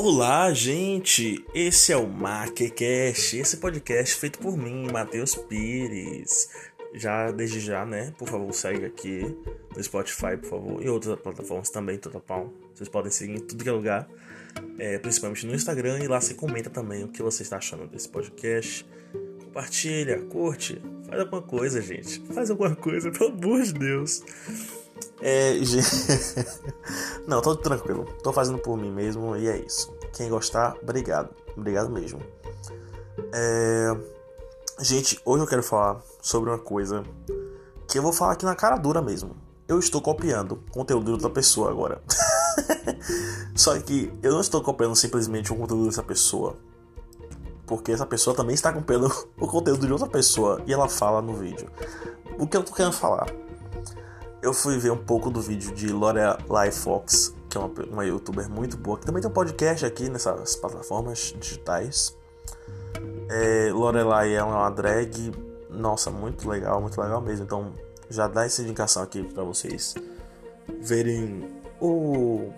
Olá, gente! Esse é o MaqueCast, esse podcast feito por mim, Matheus Pires. Já, desde já, né? Por favor, segue aqui no Spotify, por favor, e outras plataformas também, Totapão. Vocês podem seguir em tudo que é lugar, é, principalmente no Instagram, e lá você comenta também o que você está achando desse podcast. Compartilha, curte, faz alguma coisa, gente. Faz alguma coisa, pelo amor de Deus. É. Não, tô tranquilo. Tô fazendo por mim mesmo e é isso. Quem gostar, obrigado. Obrigado mesmo. É... Gente, hoje eu quero falar sobre uma coisa que eu vou falar aqui na cara dura mesmo. Eu estou copiando conteúdo de outra pessoa agora. Só que eu não estou copiando simplesmente o conteúdo dessa pessoa. Porque essa pessoa também está copiando o conteúdo de outra pessoa e ela fala no vídeo. O que eu tô querendo falar? Eu fui ver um pouco do vídeo de Lorelai Fox, que é uma, uma youtuber muito boa, que também tem um podcast aqui nessas plataformas digitais. É, Lorelai é uma drag, nossa, muito legal, muito legal mesmo. Então já dá essa indicação aqui para vocês verem o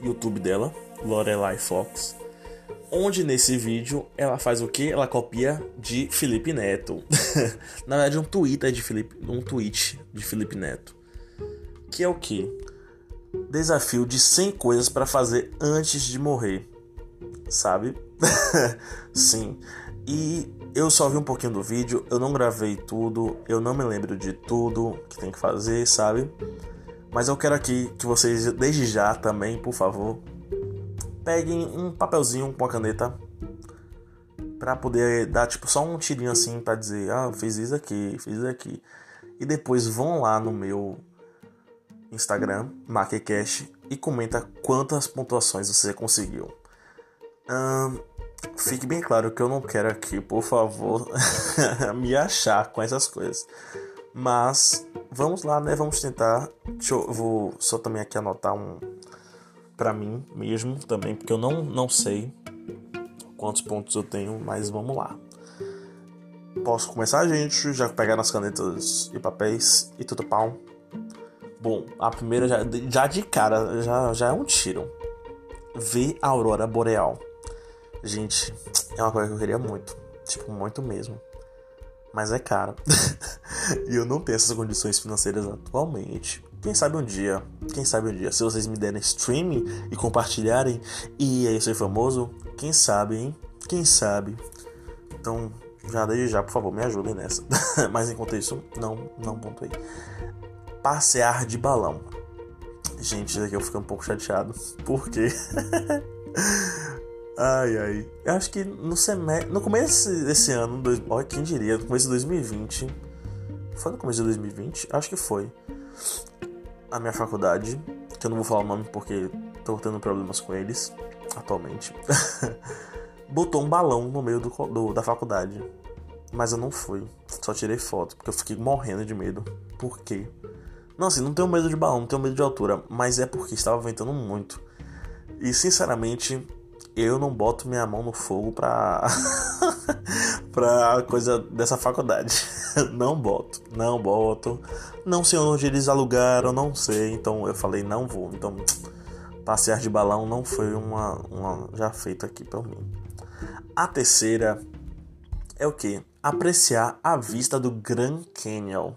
YouTube dela, Lorelai Fox onde nesse vídeo ela faz o que? Ela copia de Felipe Neto. Na verdade, um tweet de Felipe, um tweet de Felipe Neto. Que é o que? Desafio de 100 coisas para fazer antes de morrer. Sabe? Sim. E eu só vi um pouquinho do vídeo, eu não gravei tudo, eu não me lembro de tudo que tem que fazer, sabe? Mas eu quero aqui que vocês, desde já também, por favor, peguem um papelzinho com a caneta para poder dar tipo só um tirinho assim para dizer, ah, fiz isso aqui, fiz isso aqui. E depois vão lá no meu Instagram, MakeCash, e comenta quantas pontuações você conseguiu. Fique bem claro que eu não quero aqui, por favor, me achar com essas coisas. Mas vamos lá, né? Vamos tentar. Deixa eu vou só também aqui anotar um, para mim mesmo também, porque eu não, não sei quantos pontos eu tenho, mas vamos lá. Posso começar, gente? Já pegar nas canetas e papéis e tudo pau. Bom, a primeira já, já de cara já, já é um tiro. Ver a aurora boreal. Gente, é uma coisa que eu queria muito. Tipo, muito mesmo. Mas é caro. e eu não tenho essas condições financeiras atualmente. Quem sabe um dia, quem sabe um dia, se vocês me derem streaming e compartilharem e aí ser famoso, quem sabe, hein? Quem sabe? Então, já desde já, por favor, me ajudem nessa. Mas enquanto isso, não, não pontuei. Passear de balão. Gente, isso aqui eu fico um pouco chateado. Por quê? ai, ai. Eu acho que no semestre. No começo desse ano, dois, quem diria, no começo de 2020. Foi no começo de 2020? Acho que foi a minha faculdade, que eu não vou falar o nome porque tô tendo problemas com eles atualmente, botou um balão no meio do, do, da faculdade. Mas eu não fui, só tirei foto, porque eu fiquei morrendo de medo. Por quê? Não, assim, não tenho medo de balão, não tenho medo de altura, mas é porque estava ventando muito. E sinceramente, eu não boto minha mão no fogo pra. pra coisa dessa faculdade. não boto, não boto. Não sei onde eles alugaram, não sei. Então eu falei, não vou. Então, passear de balão não foi uma, uma já feita aqui pra mim. A terceira é o que? Apreciar a vista do Grand Canyon.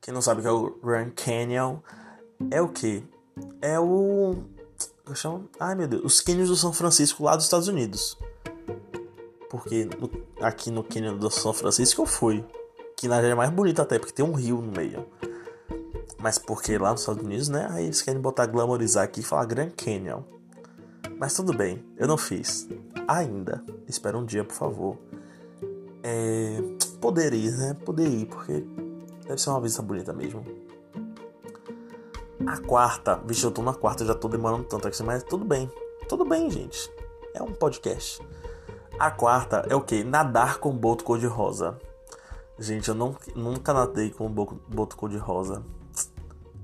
Quem não sabe o que é o Grand Canyon, é o que? É o eu chamo, ai meu Deus, os cânions do São Francisco lá dos Estados Unidos. Porque aqui no cânion do São Francisco eu fui. Que na verdade é mais bonito até, porque tem um rio no meio. Mas porque lá nos Estados Unidos, né? Aí eles querem botar glamorizar aqui e falar Grand Canyon. Mas tudo bem, eu não fiz. Ainda. Espero um dia, por favor. É, poder ir, né? Poder ir, porque deve ser uma vista bonita mesmo. A quarta, vixe, eu tô na quarta, já tô demorando tanto aqui, mas tudo bem. Tudo bem, gente. É um podcast. A quarta é o que? Nadar com boto cor-de-rosa. Gente, eu não, nunca nadei com boto cor-de-rosa.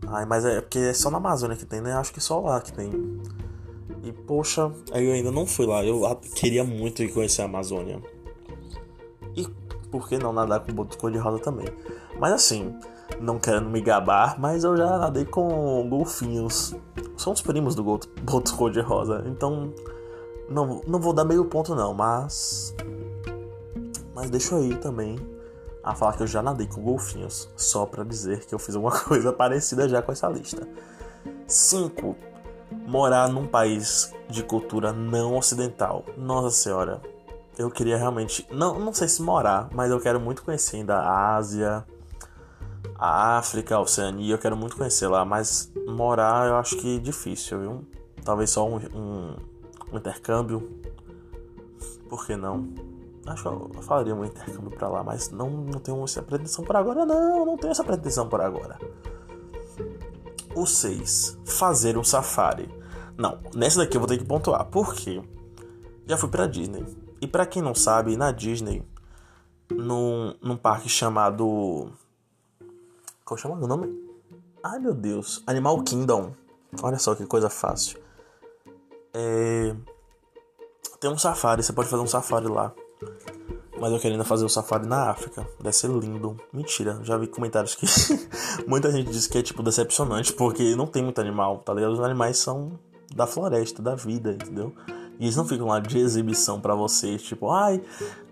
Ai, mas é porque é só na Amazônia que tem, né? Acho que só lá que tem. E poxa, eu ainda não fui lá. Eu queria muito ir conhecer a Amazônia. E por que não nadar com boto cor-de-rosa também? Mas assim, não querendo me gabar, mas eu já nadei com golfinhos. são os primos do Boto Cor-de-Rosa. Então, não, não vou dar meio ponto não, mas... Mas deixo aí também a falar que eu já nadei com golfinhos, só para dizer que eu fiz alguma coisa parecida já com essa lista. 5. Morar num país de cultura não ocidental. Nossa senhora, eu queria realmente, não, não sei se morar, mas eu quero muito conhecer ainda a Ásia, a África, a Oceania, eu quero muito conhecer lá, mas morar eu acho que difícil, viu? Talvez só um, um, um intercâmbio. Por que não? Acho que eu falaria um intercâmbio pra lá, mas não, não tenho essa pretensão por agora, não. Não tenho essa pretensão por agora. O 6. Fazer um safari. Não, nessa daqui eu vou ter que pontuar. Por quê? Já fui pra Disney. E para quem não sabe, na Disney, num, num parque chamado. Qual chama o nome? Ai meu Deus. Animal Kingdom. Olha só que coisa fácil. É... Tem um safari, você pode fazer um safari lá. Mas eu quero ainda fazer o safari na África. Deve ser lindo. Mentira, já vi comentários que muita gente diz que é tipo decepcionante, porque não tem muito animal, tá ligado? Os animais são da floresta, da vida, entendeu? E eles não ficam lá de exibição para vocês, tipo, ai,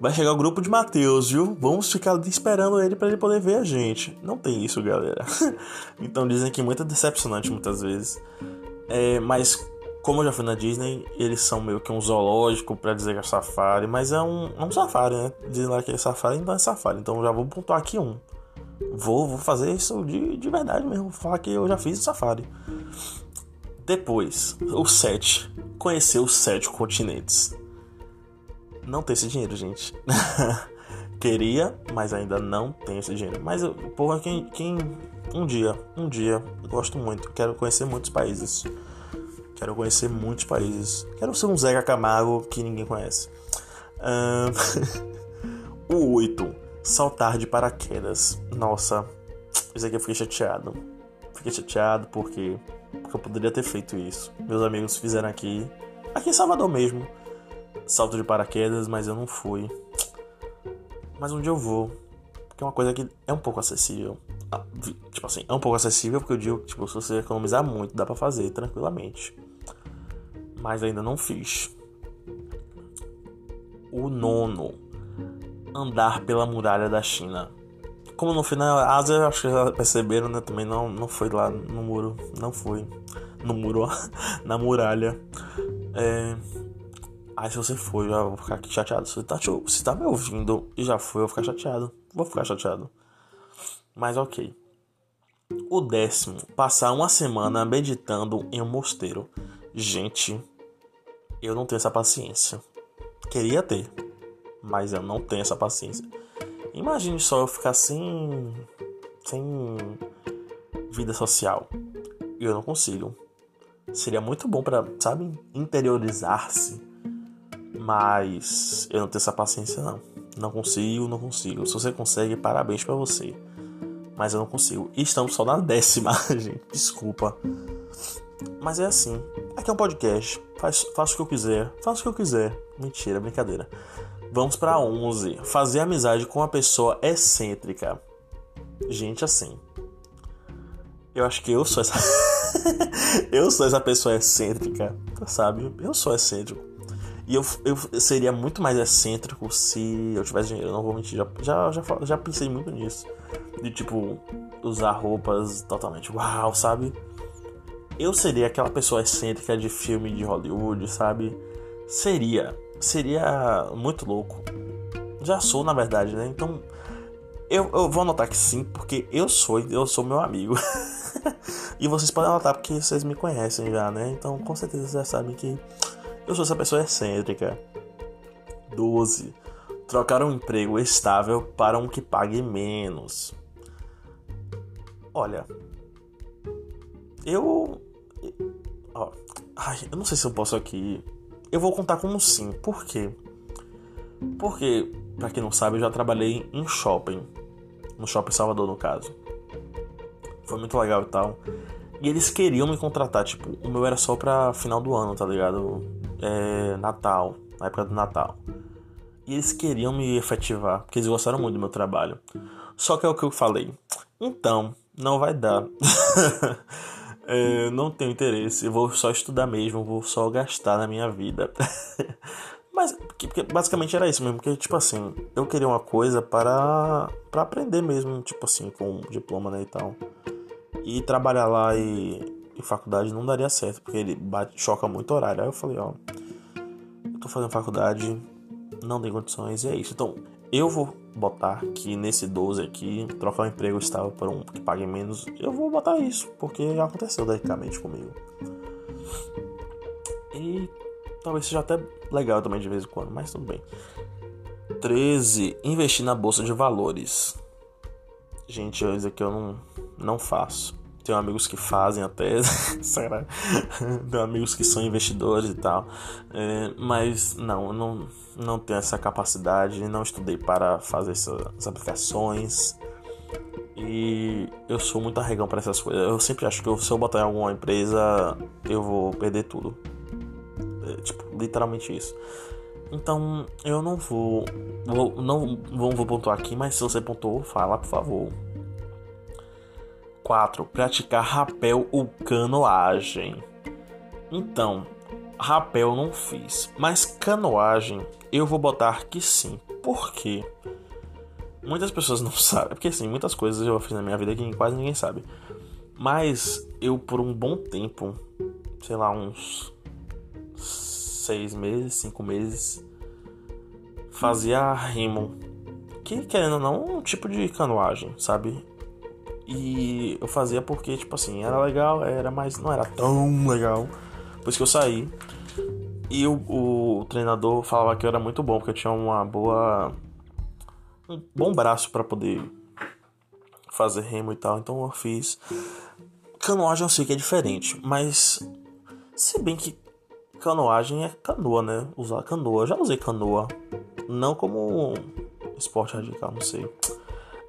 vai chegar o grupo de Mateus, viu? Vamos ficar esperando ele para ele poder ver a gente. Não tem isso, galera. então dizem que é muito decepcionante muitas vezes. É, mas como eu já fui na Disney, eles são meio que um zoológico para dizer que é safari, mas é um, é um safari, né? Dizem lá que é safari, então é safari. Então já vou pontuar aqui um. Vou, vou fazer isso de, de verdade mesmo. Vou falar que eu já fiz o safari. Depois, o 7. Conhecer os sete continentes. Não tem esse dinheiro, gente. Queria, mas ainda não tenho esse dinheiro. Mas, porra, quem, quem. Um dia, um dia, gosto muito. Quero conhecer muitos países. Quero conhecer muitos países. Quero ser um Zeca Camargo que ninguém conhece. Um... o 8. Saltar de paraquedas. Nossa, isso aqui eu fiquei chateado. Fiquei chateado porque, porque eu poderia ter feito isso. Meus amigos fizeram aqui. Aqui em Salvador mesmo. Salto de paraquedas, mas eu não fui. Mas um dia eu vou. Porque é uma coisa que é um pouco acessível. Ah, tipo assim, é um pouco acessível porque eu digo, tipo, se você economizar muito, dá para fazer tranquilamente mas ainda não fiz. O nono, andar pela muralha da China. Como no final a Ásia, acho que já perceberam, né? Também não, não foi lá no muro, não foi no muro, na muralha. É... Aí se você for, já vou ficar aqui chateado. Se tá, se tá me ouvindo e já foi, eu vou ficar chateado. Vou ficar chateado. Mas ok. O décimo, passar uma semana meditando em um mosteiro. Gente, eu não tenho essa paciência. Queria ter, mas eu não tenho essa paciência. Imagine só eu ficar sem sem vida social. Eu não consigo. Seria muito bom para, sabe, interiorizar-se. Mas eu não tenho essa paciência não. Não consigo, não consigo. Se você consegue, parabéns para você. Mas eu não consigo. E estamos só na décima, gente. Desculpa. Mas é assim. Aqui é um podcast. Faço o que eu quiser. Faço o que eu quiser. Mentira, brincadeira. Vamos para 11. Fazer amizade com uma pessoa excêntrica. Gente, assim. Eu acho que eu sou essa. eu sou essa pessoa excêntrica, sabe? Eu sou excêntrico. E eu, eu seria muito mais excêntrico se eu tivesse dinheiro. Não vou mentir. Já, já, já, já pensei muito nisso. De tipo, usar roupas totalmente uau, sabe? Eu seria aquela pessoa excêntrica de filme de Hollywood, sabe? Seria. Seria muito louco. Já sou, na verdade, né? Então. Eu, eu vou anotar que sim, porque eu sou, eu sou meu amigo. e vocês podem anotar porque vocês me conhecem já, né? Então com certeza vocês já sabem que eu sou essa pessoa excêntrica. 12. Trocar um emprego estável para um que pague menos. Olha, eu Ó, ai, eu não sei se eu posso aqui. Eu vou contar como sim. Por quê? Porque, pra quem não sabe, eu já trabalhei em shopping. No shopping Salvador, no caso. Foi muito legal e tal. E eles queriam me contratar, tipo, o meu era só pra final do ano, tá ligado? É, Natal, na época do Natal. E eles queriam me efetivar, porque eles gostaram muito do meu trabalho. Só que é o que eu falei. Então, não vai dar. é, não tenho interesse, eu vou só estudar mesmo, vou só gastar na minha vida. Mas basicamente era isso mesmo, porque tipo assim, eu queria uma coisa para para aprender mesmo, tipo assim, com diploma né, e tal. E trabalhar lá e em faculdade não daria certo, porque ele bate, choca muito horário. Aí eu falei, ó, eu tô fazendo faculdade, não tem condições, e é isso. Então, eu vou botar que nesse 12 aqui, trocar o um emprego estável por um que pague menos, eu vou botar isso, porque já aconteceu delicadamente comigo. E talvez seja até legal também de vez em quando, mas tudo bem. 13. Investir na bolsa de valores. Gente, isso aqui eu não, não faço. Tenho amigos que fazem até, será? Tenho amigos que são investidores e tal. É, mas não, eu não, não tenho essa capacidade, não estudei para fazer essas aplicações. E eu sou muito arregão para essas coisas. Eu sempre acho que se eu botar em alguma empresa, eu vou perder tudo. É, tipo, literalmente isso. Então, eu não vou, vou não, não vou pontuar aqui, mas se você pontuou, fala, por favor. 4. Praticar rapel ou canoagem. Então, rapel não fiz, mas canoagem eu vou botar que sim. Por quê? Muitas pessoas não sabem, porque assim, muitas coisas eu fiz na minha vida que quase ninguém sabe. Mas eu por um bom tempo, sei lá, uns seis meses, cinco meses, fazia remo. Que querendo ou não, um tipo de canoagem, sabe? E eu fazia porque, tipo assim, era legal, era, mas não era tão legal. Por isso que eu saí. E o, o treinador falava que eu era muito bom, porque eu tinha uma boa. um bom braço para poder fazer remo e tal. Então eu fiz. Canoagem eu sei que é diferente, mas. Se bem que Canoagem é canoa, né? Usar canoa. Já usei canoa. Não como esporte radical, não sei.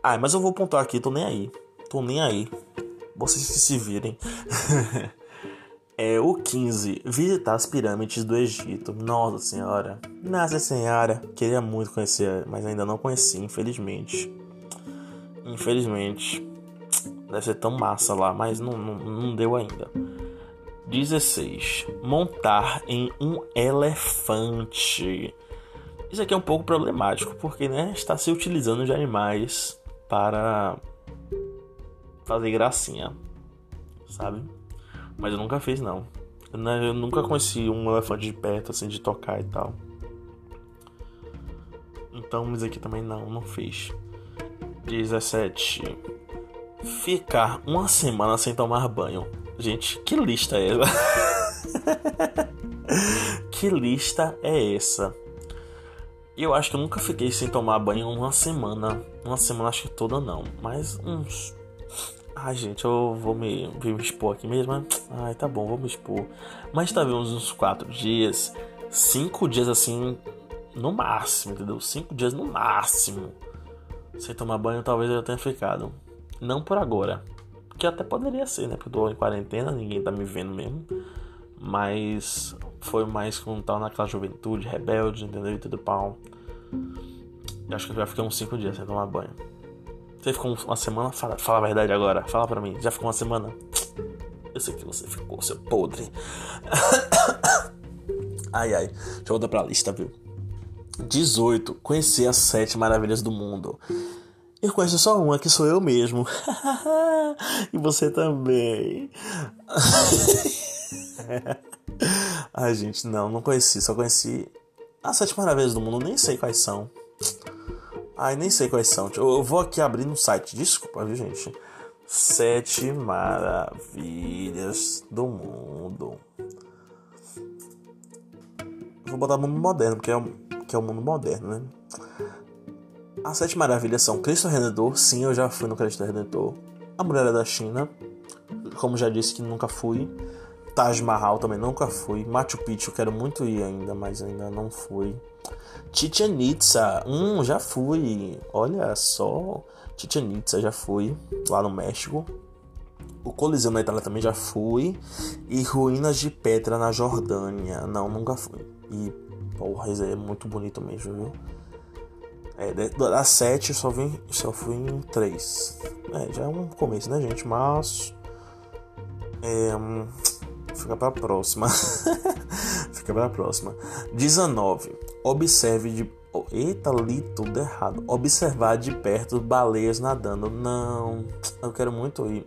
Ah, mas eu vou pontuar aqui, tô nem aí. Tô nem aí. Vocês que se virem. é o 15. Visitar as pirâmides do Egito. Nossa senhora. Nossa senhora. Queria muito conhecer, mas ainda não conheci, infelizmente. Infelizmente. Deve ser tão massa lá, mas não, não, não deu ainda. 16. Montar em um elefante. Isso aqui é um pouco problemático, porque né, está se utilizando de animais para fazer gracinha, sabe? Mas eu nunca fiz não. Eu nunca conheci um elefante de perto, assim, de tocar e tal. Então, isso aqui também não, não fiz. 17. Ficar uma semana sem tomar banho. Gente, que lista é essa? que lista é essa? Eu acho que eu nunca fiquei sem tomar banho uma semana. Uma semana acho que toda não. Mas uns. Ai, gente, eu vou me, vou me expor aqui mesmo. Ai, tá bom, vou me expor. Mas talvez tá uns quatro dias. Cinco dias assim. No máximo, entendeu? Cinco dias no máximo. Sem tomar banho, talvez eu tenha ficado. Não por agora. Que até poderia ser, né? Porque eu tô em quarentena, ninguém tá me vendo mesmo. Mas foi mais quando tava naquela juventude rebelde, entendeu? E tudo pau. Acho que eu já fiquei uns 5 dias sem tomar banho. Você ficou uma semana? Fala, fala a verdade agora. Fala pra mim. Já ficou uma semana? Eu sei que você ficou, seu podre. ai, ai. Deixa eu voltar pra lista, viu? 18. Conhecer as sete maravilhas do mundo. Eu conheço só uma, que sou eu mesmo. e você também. Ai, gente, não, não conheci. Só conheci as Sete Maravilhas do Mundo. Nem sei quais são. Ai, nem sei quais são. Eu vou aqui abrir no site. Desculpa, viu, gente? Sete Maravilhas do Mundo. Vou botar mundo moderno, porque é, o, que é o mundo moderno, né? As Sete Maravilhas são Cristo Redentor, sim, eu já fui no Cristo Redentor. A Muralha da China, como já disse que nunca fui. Taj Mahal também nunca fui. Machu Picchu quero muito ir ainda, mas ainda não fui. Chichen Itza, hum, já fui. Olha só, Chichen Itza já fui lá no México. O Coliseu na Itália também já fui. E Ruínas de Petra na Jordânia. Não, nunca fui. E, porra, isso é muito bonito mesmo, viu? É, das sete eu só, vim, só fui em três. É, já é um começo, né, gente? Mas. É, hum, fica pra próxima. fica pra próxima. 19. Observe de. Eita, li tudo errado. Observar de perto baleias nadando. Não, eu quero muito ir.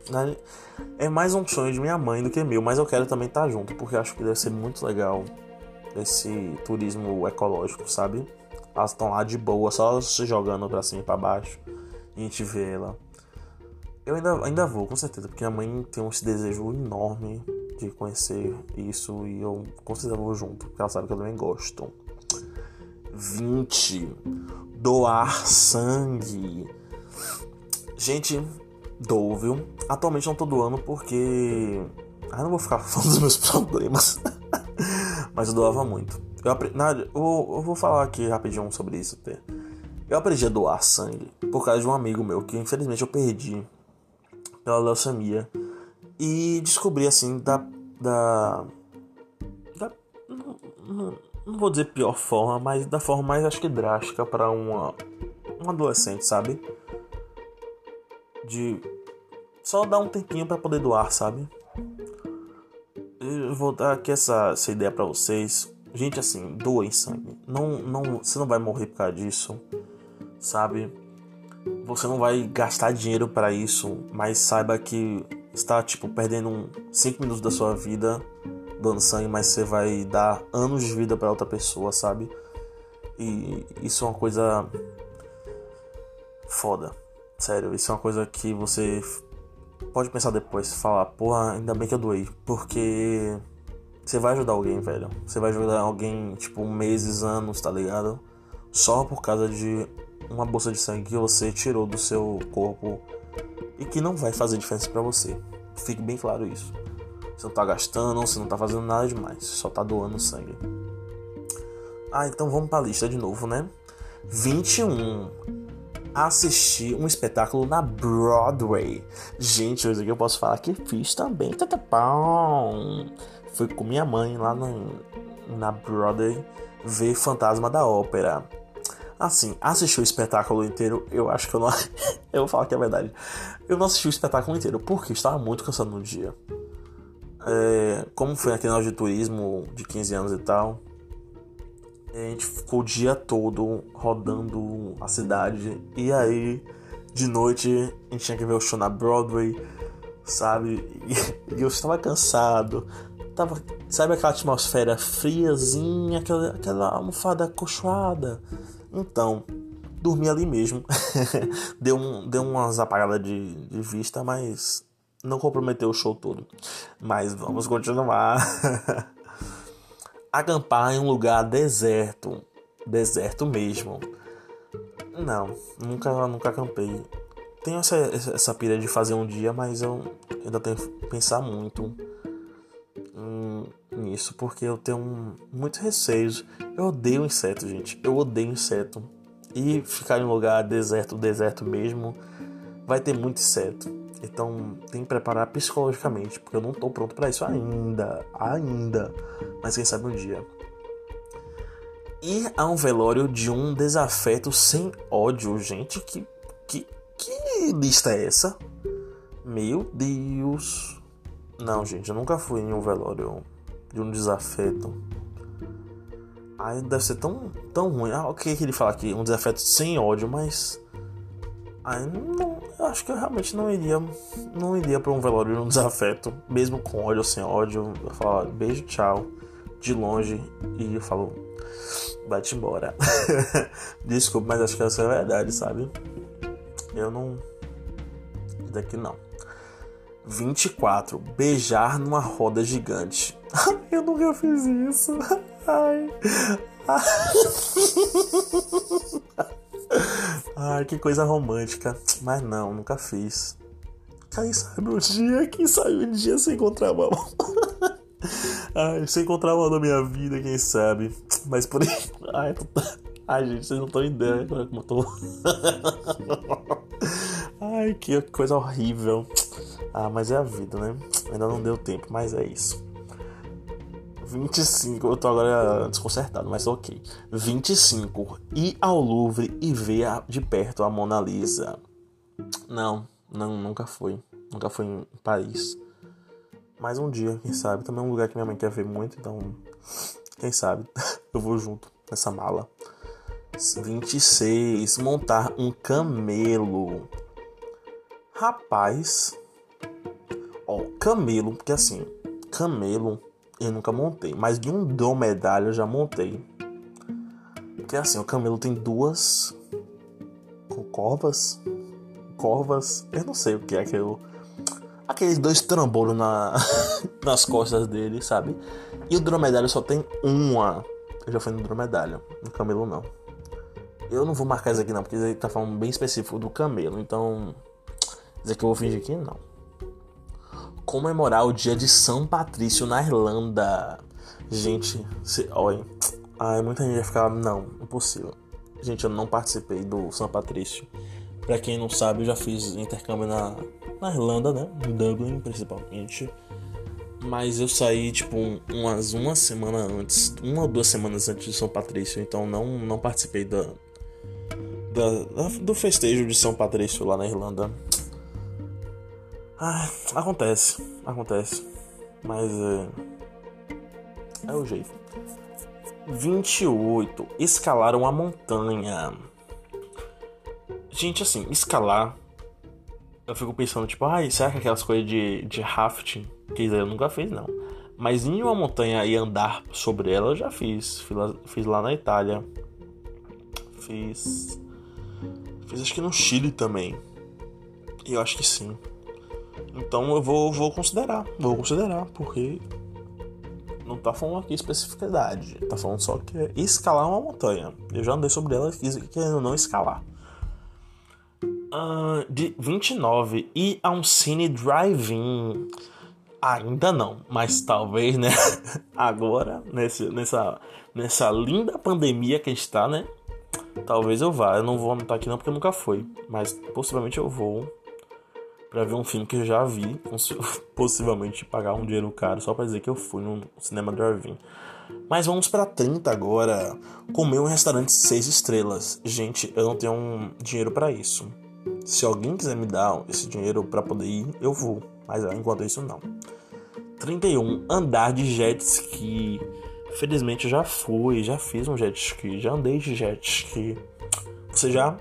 É mais um sonho de minha mãe do que meu, mas eu quero também estar junto, porque acho que deve ser muito legal esse turismo ecológico, sabe? Elas estão lá de boa, só se jogando pra cima e pra baixo. E a gente vê ela. Eu ainda, ainda vou, com certeza, porque a mãe tem esse desejo enorme de conhecer isso e eu com certeza vou junto, porque ela sabe que eu também gosto. 20. Doar sangue. Gente, dou, viu? Atualmente não tô doando porque. Ah, não vou ficar falando dos meus problemas. Mas eu doava muito. Eu, aprendi, eu, eu vou falar aqui rapidinho sobre isso até. Eu aprendi a doar sangue por causa de um amigo meu que infelizmente eu perdi pela leucemia. E descobri assim da. da, da não, vou dizer pior forma, mas da forma mais acho que drástica para uma um adolescente, sabe? De só dar um tempinho para poder doar, sabe? Eu vou dar aqui essa, essa ideia para vocês. Gente, assim, doem sangue. Não, não, você não vai morrer por causa disso, sabe? Você não vai gastar dinheiro para isso, mas saiba que está tipo perdendo 5 minutos da sua vida dando sangue, mas você vai dar anos de vida para outra pessoa, sabe? E isso é uma coisa foda. Sério, isso é uma coisa que você pode pensar depois, falar, porra, ainda bem que eu doei, porque você vai ajudar alguém, velho. Você vai ajudar alguém, tipo, meses, anos, tá ligado? Só por causa de uma bolsa de sangue que você tirou do seu corpo e que não vai fazer diferença para você. Fique bem claro isso. Você não tá gastando, você não tá fazendo nada demais, só tá doando sangue. Ah, então vamos pra lista de novo, né? 21. Assistir um espetáculo na Broadway. Gente, hoje aqui eu posso falar que fiz também. Tá, tá. Fui com minha mãe lá no, na Broadway ver Fantasma da Ópera. Assim, assistir o espetáculo inteiro, eu acho que eu não. eu vou falar que é verdade. Eu não assisti o espetáculo inteiro porque estava muito cansado no dia. É, como foi aquele de turismo de 15 anos e tal, a gente ficou o dia todo rodando a cidade. E aí, de noite, a gente tinha que ver o show na Broadway, sabe? E, e eu estava cansado tava, sabe aquela atmosfera friazinha, aquela, aquela almofada acolchoada? Então, dormi ali mesmo. deu, um, deu umas apagadas de, de vista, mas não comprometeu o show todo. Mas vamos continuar. Acampar em um lugar deserto. Deserto mesmo. Não, nunca, nunca acampei. Tenho essa, essa pira de fazer um dia, mas eu ainda tenho que pensar muito nisso porque eu tenho muito receio. Eu odeio inseto, gente. Eu odeio inseto. E ficar em um lugar deserto, deserto mesmo, vai ter muito inseto. Então tem que preparar psicologicamente, porque eu não tô pronto para isso ainda, ainda. Mas quem sabe um dia. Ir a um velório de um desafeto sem ódio, gente, que que que lista é essa? Meu Deus. Não, gente, eu nunca fui em um velório de um desafeto. Aí deve ser tão, tão ruim. Ah, o que, ele fala aqui? Um desafeto sem ódio, mas. Aí não, eu acho que eu realmente não iria. Não iria pra um velório de um desafeto, mesmo com ódio ou sem ódio. Eu falo, beijo, tchau, de longe, e eu falo, vai-te embora. Desculpa, mas acho que essa é a verdade, sabe? Eu não. Daqui não. 24. Beijar numa roda gigante. Eu nunca fiz isso. Ai. Ai, que coisa romântica. Mas não, nunca fiz. Quem sabe um dia, quem sabe um dia sem contramão. Ai, sem contramão na minha vida, quem sabe. Mas por aí. Ai, tô... Ai gente, vocês não estão ideia como eu tô. Ai, que coisa horrível. Ah, mas é a vida, né? Ainda não deu tempo, mas é isso. 25, eu tô agora desconcertado, mas ok. 25. Ir ao Louvre e ver de perto a Mona Lisa. Não, não, nunca fui. Nunca fui em Paris. Mais um dia, quem sabe. Também é um lugar que minha mãe quer ver muito, então. Quem sabe? Eu vou junto nessa mala. 26. Montar um camelo. Rapaz. Ó, camelo, porque assim, camelo eu nunca montei, mas de um dromedário eu já montei. Porque assim, o camelo tem duas corvas, corvas, eu não sei o que é aquilo. Aqueles dois trambolhos na, nas costas dele, sabe? E o dromedário só tem uma. Eu já fui no dromedário, no camelo não. Eu não vou marcar isso aqui não, porque ele tá falando bem específico do camelo, então. Dizer que eu vou fingir que não. Comemorar o dia de São Patrício na Irlanda. Gente, se, olha. Ai, muita gente vai ficar. Não, impossível. Gente, eu não participei do São Patrício. Pra quem não sabe, eu já fiz intercâmbio na, na Irlanda, né? Em Dublin, principalmente. Mas eu saí, tipo, umas uma semana antes, uma ou duas semanas antes de São Patrício, então não, não participei da, da, do festejo de São Patrício lá na Irlanda. Ah, acontece, acontece. Mas é. É o jeito. 28. Escalar uma montanha. Gente, assim, escalar. Eu fico pensando, tipo, ai, será que aquelas coisas de, de rafting? Que eu nunca fiz, não. Mas em uma montanha e andar sobre ela eu já fiz. Fiz lá, fiz lá na Itália. Fiz. Fiz acho que no Chile também. Eu acho que sim. Então eu vou, vou considerar. Vou considerar, porque não tá falando aqui especificidade, tá falando só que é escalar uma montanha. Eu já andei sobre ela querendo não escalar. Uh, de 29, ir a um cine drive-in. Ainda não, mas talvez, né? Agora, nesse, nessa, nessa linda pandemia que está, né? Talvez eu vá. Eu não vou anotar aqui não porque nunca foi. Mas possivelmente eu vou para ver um filme que eu já vi, possivelmente pagar um dinheiro caro só para dizer que eu fui no cinema drive-in. Mas vamos para 30 agora. Comer um restaurante 6 estrelas. Gente, eu não tenho um dinheiro para isso. Se alguém quiser me dar esse dinheiro para poder ir, eu vou. Mas enquanto isso, não. 31. Andar de jet ski. Felizmente eu já fui, já fiz um jet ski, já andei de jet ski. Você já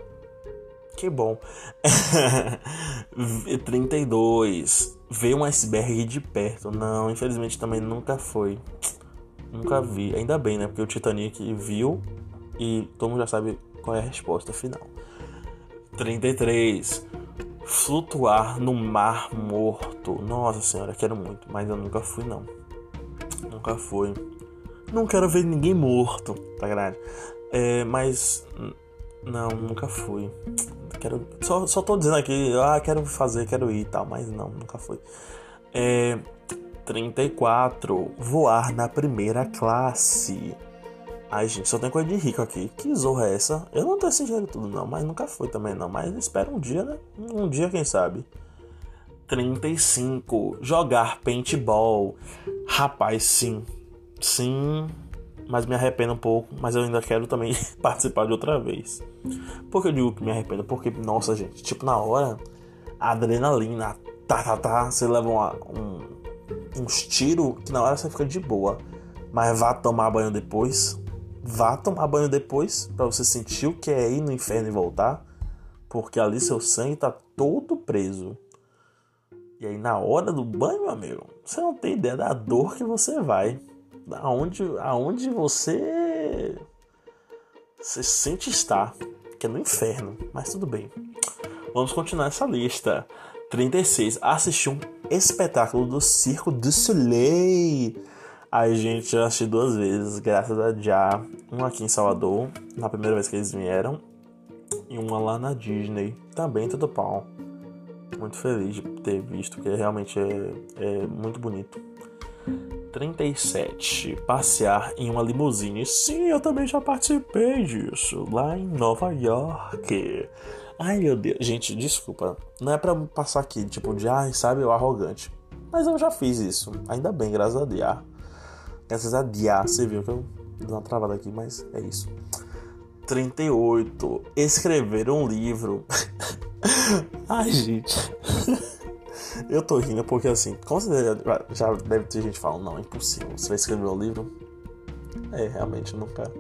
que bom. 32. Ver um iceberg de perto. Não, infelizmente também nunca foi. Nunca vi. Ainda bem, né? Porque o Titanic viu e todo mundo já sabe qual é a resposta final. 33. Flutuar no mar morto. Nossa senhora, quero muito, mas eu nunca fui não. Nunca fui. Não quero ver ninguém morto, tá grande. É, mas não, nunca fui. Quero, só, só tô dizendo aqui, ah, quero fazer, quero ir e tal, mas não, nunca fui. É, 34. Voar na primeira classe. Ai, gente, só tem coisa de rico aqui. Que zorra é essa? Eu não tenho esse dinheiro tudo, não, mas nunca fui também, não. Mas espero um dia, né? Um dia, quem sabe. 35. Jogar paintball. Rapaz, sim. Sim, mas me arrependo um pouco, mas eu ainda quero também participar de outra vez. Por que eu digo que me arrependo? Porque, nossa, gente, tipo, na hora, a adrenalina, tá, tá, tá, você leva uma, um, uns tiros que na hora você fica de boa. Mas vá tomar banho depois. Vá tomar banho depois para você sentir o que é ir no inferno e voltar. Porque ali seu sangue tá todo preso. E aí na hora do banho, meu amigo, você não tem ideia da dor que você vai aonde, aonde você se sente estar, que é no inferno, mas tudo bem. Vamos continuar essa lista. 36. Assistir um espetáculo do Circo du Soleil. A gente já assistiu duas vezes, graças a Já. Um aqui em Salvador, na primeira vez que eles vieram. E uma lá na Disney, também tudo pau. Muito feliz de ter visto, porque realmente é, é muito bonito. 37. Passear em uma limusine. Sim, eu também já participei disso. Lá em Nova York. Ai meu Deus. Gente, desculpa. Não é pra passar aqui, tipo, de ai, sabe, eu arrogante. Mas eu já fiz isso. Ainda bem, graças a Deus. Graças a Deus. Você viu que eu dei uma travada aqui, mas é isso. 38. Escrever um livro. ai, gente. eu tô rindo porque assim, com certeza já deve ter gente falando, não, é impossível. Você vai escrever um livro? É, realmente, nunca.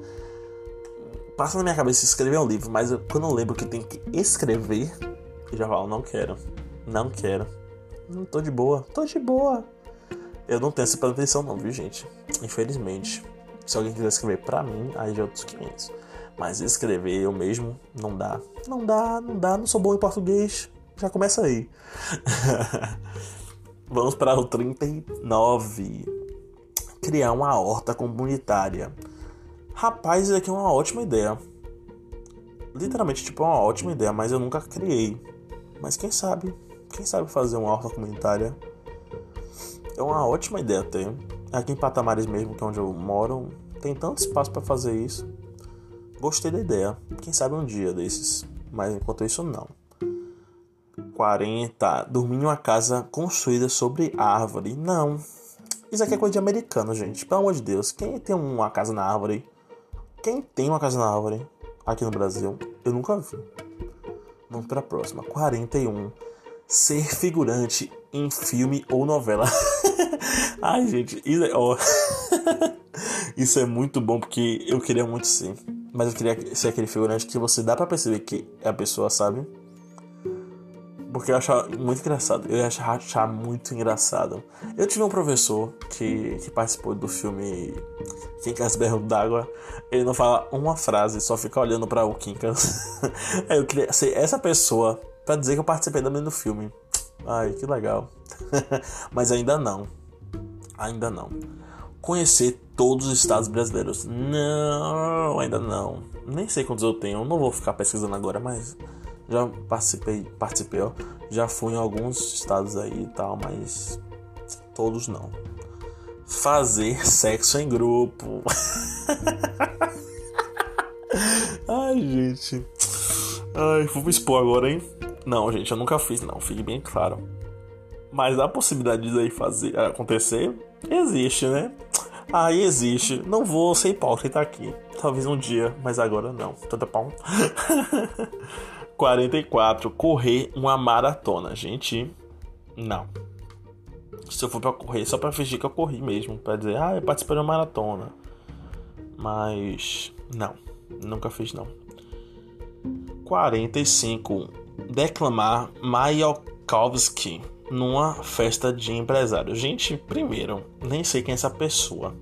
Passa na minha cabeça escrever um livro, mas eu, quando eu lembro que tem que escrever, eu já falo, não quero. Não quero. Não tô de boa. Tô de boa. Eu não tenho essa pretensão não, viu, gente? Infelizmente. Se alguém quiser escrever pra mim, aí já é outros 500. Mas escrever eu mesmo, não dá. Não dá, não dá. Não sou bom em português. Já começa aí. Vamos para o 39. Criar uma horta comunitária. Rapaz, isso aqui é uma ótima ideia. Literalmente, tipo, é uma ótima ideia, mas eu nunca criei. Mas quem sabe? Quem sabe fazer uma horta comunitária? É uma ótima ideia até. Aqui em Patamares mesmo, que é onde eu moro, tem tanto espaço para fazer isso. Gostei da ideia. Quem sabe um dia desses. Mas enquanto isso, não. 40. Dormir em uma casa construída sobre árvore. Não. Isso aqui é coisa de americano, gente. Pelo amor de Deus. Quem tem uma casa na árvore? Quem tem uma casa na árvore aqui no Brasil? Eu nunca vi. Vamos para a próxima. 41. Ser figurante em filme ou novela. Ai, gente. Isso é, isso é muito bom porque eu queria muito ser. Mas eu queria ser aquele figurante que você dá para perceber que é a pessoa, sabe? Porque eu achava muito engraçado. Eu ia achar, muito engraçado. Eu tive um professor que, que participou do filme Quincas Berro d'Água. Ele não fala uma frase, só fica olhando para o Quincas. eu queria ser essa pessoa para dizer que eu participei também do filme. Ai, que legal. Mas ainda não. Ainda não conhecer todos os estados brasileiros. Não, ainda não. Nem sei quantos eu tenho, não vou ficar pesquisando agora, mas já participei, participei, ó. Já fui em alguns estados aí e tal, mas todos não. Fazer sexo em grupo. Ai, gente. Ai, vou expor agora, hein? Não, gente, eu nunca fiz, não. Fique bem claro. Mas a possibilidade disso aí fazer acontecer existe, né? Aí existe. Não vou ser hipócrita aqui. Talvez um dia, mas agora não. Tudo bom? 44. Correr uma maratona. Gente, não. Se eu for pra correr, só pra fingir que eu corri mesmo. Pra dizer, ah, eu participei de uma maratona. Mas, não. Nunca fiz, não. 45. Declamar Mayakovsky numa festa de empresário. Gente, primeiro, nem sei quem é essa pessoa.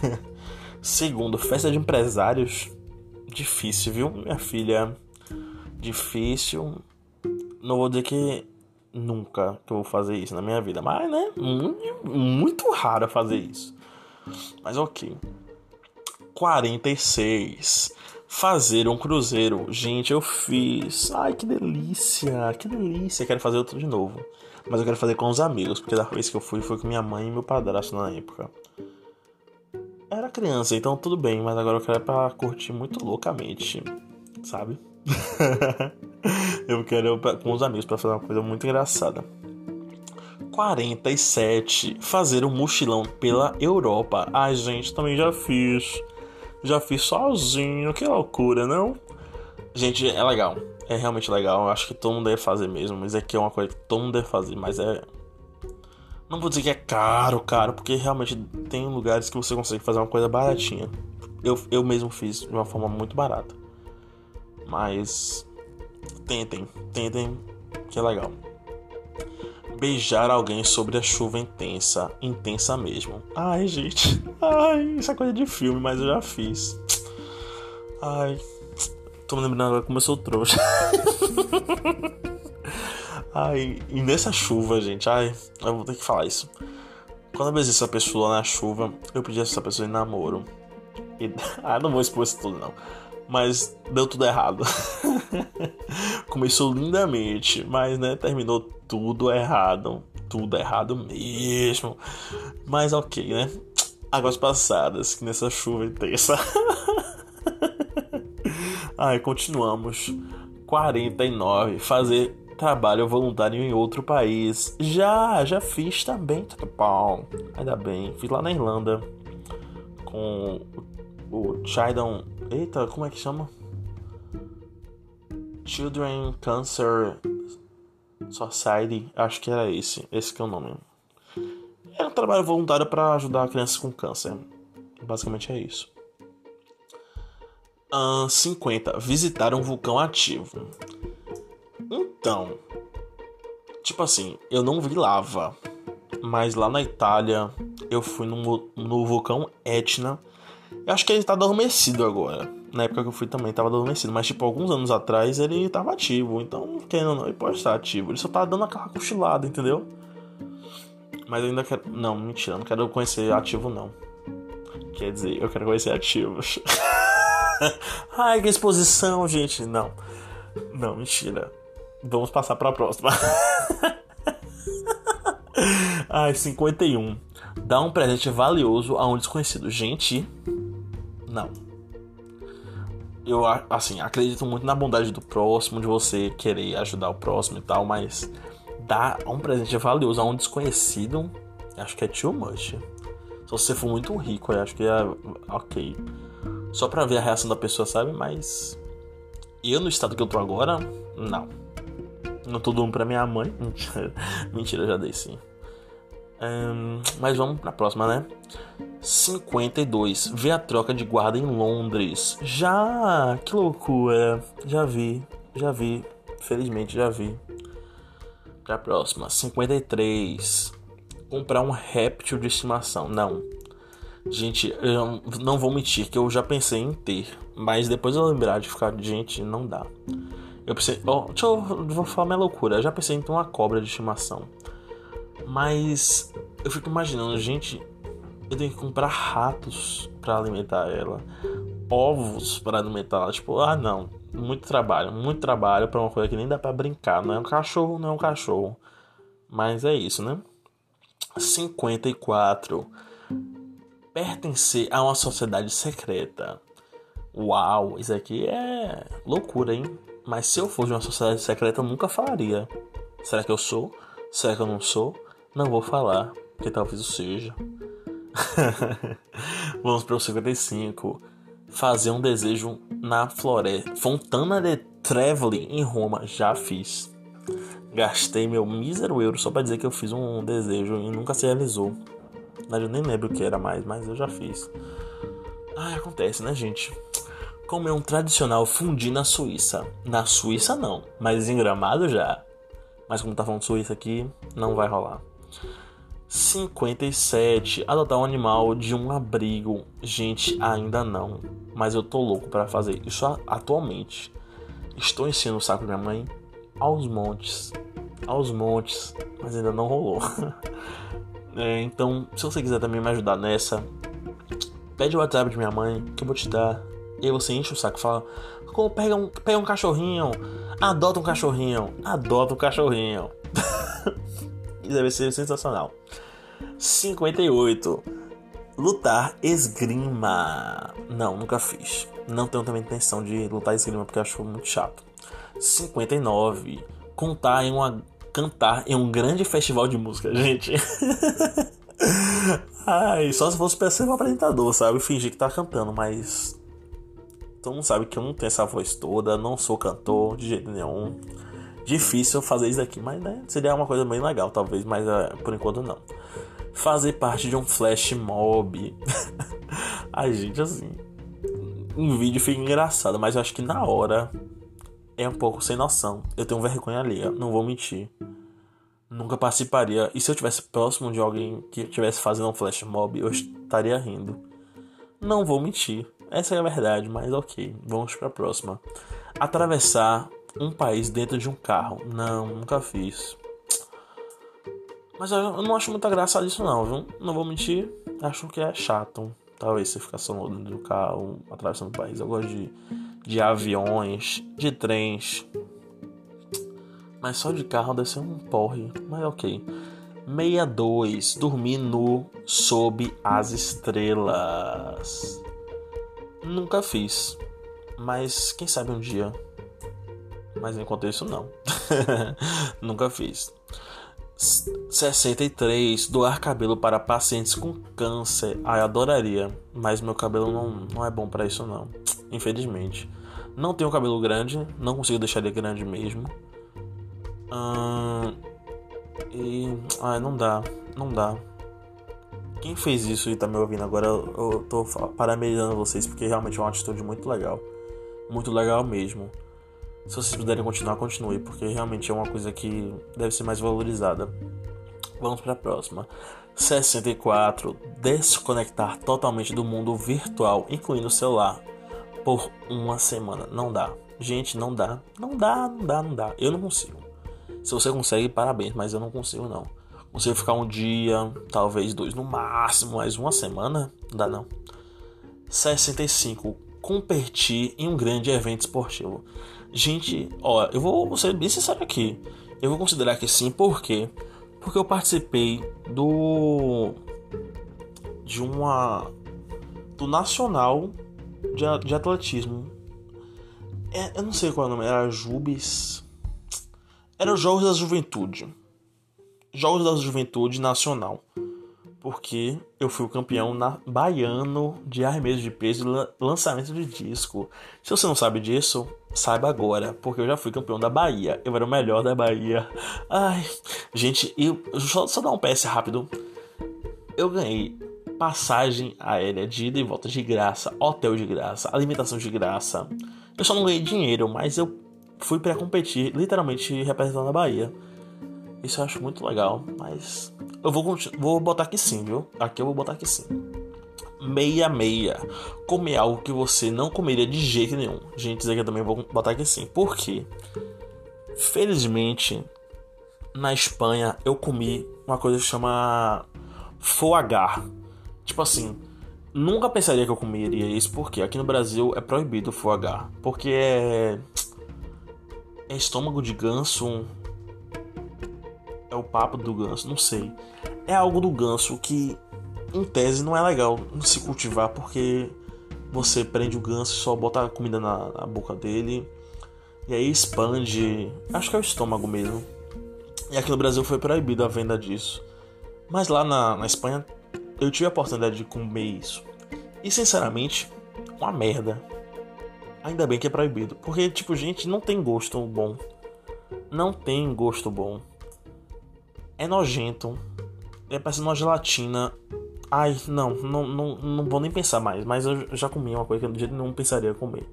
Segundo, festa de empresários, difícil, viu, minha filha? Difícil. Não vou dizer que nunca que eu vou fazer isso na minha vida, mas né, muito, muito raro fazer isso. Mas ok. 46 fazer um cruzeiro. Gente, eu fiz. Ai, que delícia, que delícia. Quero fazer outro de novo. Mas eu quero fazer com os amigos, porque da vez que eu fui foi com minha mãe e meu padrasto na época. Era criança, então tudo bem, mas agora eu quero é pra curtir muito loucamente, sabe? eu quero com os amigos para fazer uma coisa muito engraçada. 47. Fazer um mochilão pela Europa. Ai, gente, também já fiz. Já fiz sozinho, que loucura, não? Gente, é legal é realmente legal. Eu acho que todo mundo deve fazer mesmo. Mas aqui é uma coisa que todo mundo deve fazer. Mas é. Não vou dizer que é caro, caro, porque realmente tem lugares que você consegue fazer uma coisa baratinha. Eu, eu mesmo fiz de uma forma muito barata. Mas. Tentem, tentem, que é legal. Beijar alguém sobre a chuva intensa. Intensa mesmo. Ai, gente. Ai, isso é coisa de filme, mas eu já fiz. Ai. Tô me lembrando agora como eu sou trouxa. ai, e nessa chuva, gente, ai, eu vou ter que falar isso. Quando eu beijei essa pessoa na chuva, eu pedi essa pessoa em namoro. E, ah, não vou expor isso tudo, não. Mas deu tudo errado. Começou lindamente, mas né, terminou tudo errado. Tudo errado mesmo. Mas ok, né? Águas passadas, que nessa chuva intensa. Aí continuamos. 49. Fazer trabalho voluntário em outro país. Já, já fiz também. Tá bom. Ainda bem. Fiz lá na Irlanda. Com o Children. Eita, como é que chama? Children Cancer Society, acho que era esse, esse que é o nome. É um trabalho voluntário para ajudar crianças com câncer. Basicamente é isso. Uh, 50. Visitar um vulcão ativo. Então, tipo assim, eu não vi lava, mas lá na Itália eu fui no, no vulcão Etna. Eu acho que ele tá adormecido agora. Na época que eu fui também tava adormecido, mas tipo, alguns anos atrás ele tava ativo. Então, querendo ou não, ele pode estar ativo. Ele só tá dando aquela cochilada, entendeu? Mas eu ainda quero. Não, mentira, não quero conhecer ativo, não. Quer dizer, eu quero conhecer ativos. Ai, que exposição, gente. Não. Não, mentira. Vamos passar para a próxima. Ai, 51. Dá um presente valioso a um desconhecido. Gente, não. Eu, assim, acredito muito na bondade do próximo, de você querer ajudar o próximo e tal, mas dar um presente valioso a um desconhecido, acho que é too much. Se você for muito rico, eu acho que é ok. Só pra ver a reação da pessoa, sabe? Mas eu no estado que eu tô agora, não. Não tô dando pra minha mãe. Mentira, já dei sim. Um, mas vamos pra próxima, né? 52. Vê a troca de guarda em Londres. Já! Que loucura! Já vi, já vi. Felizmente já vi. Pra próxima. 53. Comprar um réptil de estimação. Não. Gente, eu não vou mentir que eu já pensei em ter. Mas depois eu lembrar de ficar, gente, não dá. Eu pensei, ó, oh, deixa eu vou falar minha loucura. Eu já pensei em ter uma cobra de estimação. Mas eu fico imaginando, gente, eu tenho que comprar ratos para alimentar ela, ovos para alimentar ela. Tipo, ah, não, muito trabalho, muito trabalho para uma coisa que nem dá para brincar. Não é um cachorro, não é um cachorro. Mas é isso, né? 54. Pertencer a uma sociedade secreta. Uau, isso aqui é loucura, hein? Mas se eu fosse de uma sociedade secreta, eu nunca falaria. Será que eu sou? Será que eu não sou? Não vou falar, porque talvez eu seja. Vamos para o 55. Fazer um desejo na floresta. Fontana de Trevi em Roma. Já fiz. Gastei meu mísero euro só para dizer que eu fiz um desejo e nunca se realizou. Eu nem lembro o que era mais, mas eu já fiz. Ah, acontece, né, gente? comer um tradicional fundi na Suíça. Na Suíça não, mas em Gramado já. Mas como tá falando Suíça aqui, não vai rolar. 57. Adotar um animal de um abrigo. Gente, ainda não. Mas eu tô louco para fazer isso atualmente. Estou enchendo o saco da minha mãe aos montes. Aos montes. Mas ainda não rolou. é, então, se você quiser também me ajudar nessa, pede o WhatsApp de minha mãe que eu vou te dar e aí você enche o saco e fala: pega um, pega um cachorrinho, adota um cachorrinho, adota um cachorrinho. Isso deve ser sensacional. 58. Lutar esgrima. Não, nunca fiz. Não tenho também intenção de lutar esgrima porque acho muito chato. 59. Contar em uma cantar em um grande festival de música, gente. Ai, só se fosse pra ser um apresentador, sabe? Fingir que tá cantando, mas Todo mundo sabe que eu não tenho essa voz toda, não sou cantor de jeito nenhum. Difícil fazer isso aqui, mas né, seria uma coisa bem legal, talvez, mas uh, por enquanto não. Fazer parte de um flash mob. Ai, gente, assim. Um vídeo fica engraçado, mas eu acho que na hora é um pouco sem noção. Eu tenho vergonha ali, não vou mentir. Nunca participaria. E se eu tivesse próximo de alguém que estivesse fazendo um flash mob, eu estaria rindo. Não vou mentir. Essa é a verdade, mas ok, vamos para a próxima. Atravessar um país dentro de um carro. Não, nunca fiz. Mas eu não acho muita graça disso não, viu? Não vou mentir, acho que é chato. Talvez você ficar só dentro do carro, atravessando o país. Eu gosto de, de aviões, de trens. Mas só de carro deve ser um porre. Mas ok. 62. Dormir nu sob as estrelas. Nunca fiz. Mas quem sabe um dia. Mas enquanto isso, não. Nunca fiz. 63. Doar cabelo para pacientes com câncer. Eu adoraria. Mas meu cabelo não, não é bom para isso, não. Infelizmente. Não tenho cabelo grande. Não consigo deixar ele grande mesmo. Hum, e. Ai, não dá. Não dá. Quem fez isso e tá me ouvindo agora, eu, eu tô parabenizando vocês porque realmente é uma atitude muito legal. Muito legal mesmo. Se vocês puderem continuar, continue, porque realmente é uma coisa que deve ser mais valorizada. Vamos para a próxima. 64. Desconectar totalmente do mundo virtual, incluindo o celular, por uma semana. Não dá. Gente, não dá. Não dá, não dá, não dá. Eu não consigo. Se você consegue, parabéns, mas eu não consigo não. Consigo ficar um dia, talvez dois no máximo, mas uma semana, não dá não. 65. Competir em um grande evento esportivo. Gente, ó, eu vou ser bem sincero aqui. Eu vou considerar que sim, por quê? Porque eu participei do. de uma. do Nacional de, de Atletismo. É, eu não sei qual é o nome, era Jubes. Era os Jogos da Juventude. Jogos da Juventude Nacional. Porque eu fui o campeão na baiano de arremesso de peso e lançamento de disco. Se você não sabe disso, saiba agora, porque eu já fui campeão da Bahia. Eu era o melhor da Bahia. Ai, gente, eu só, só dar um PS rápido. Eu ganhei passagem aérea de ida e volta de graça, hotel de graça, alimentação de graça. Eu só não ganhei dinheiro, mas eu fui para competir, literalmente representando a Bahia. Isso eu acho muito legal, mas eu vou, vou botar aqui sim, viu? Aqui eu vou botar aqui sim. Meia meia. Comer algo que você não comeria de jeito nenhum. Gente, isso aqui eu também vou botar aqui sim. Por quê? Felizmente, na Espanha eu comi uma coisa que chama foie Tipo assim, nunca pensaria que eu comeria isso, porque aqui no Brasil é proibido o foie Porque é é estômago de ganso? É o papo do ganso? Não sei. É algo do ganso que, em tese, não é legal se cultivar porque você prende o ganso e só bota a comida na, na boca dele e aí expande. Acho que é o estômago mesmo. E aqui no Brasil foi proibido a venda disso. Mas lá na, na Espanha eu tive a oportunidade de comer isso. E sinceramente, uma merda. Ainda bem que é proibido. Porque, tipo, gente, não tem gosto bom. Não tem gosto bom. É nojento. É parecendo uma gelatina. Ai, não, não, não, não vou nem pensar mais. Mas eu já comi uma coisa que eu de jeito nenhum pensaria comer.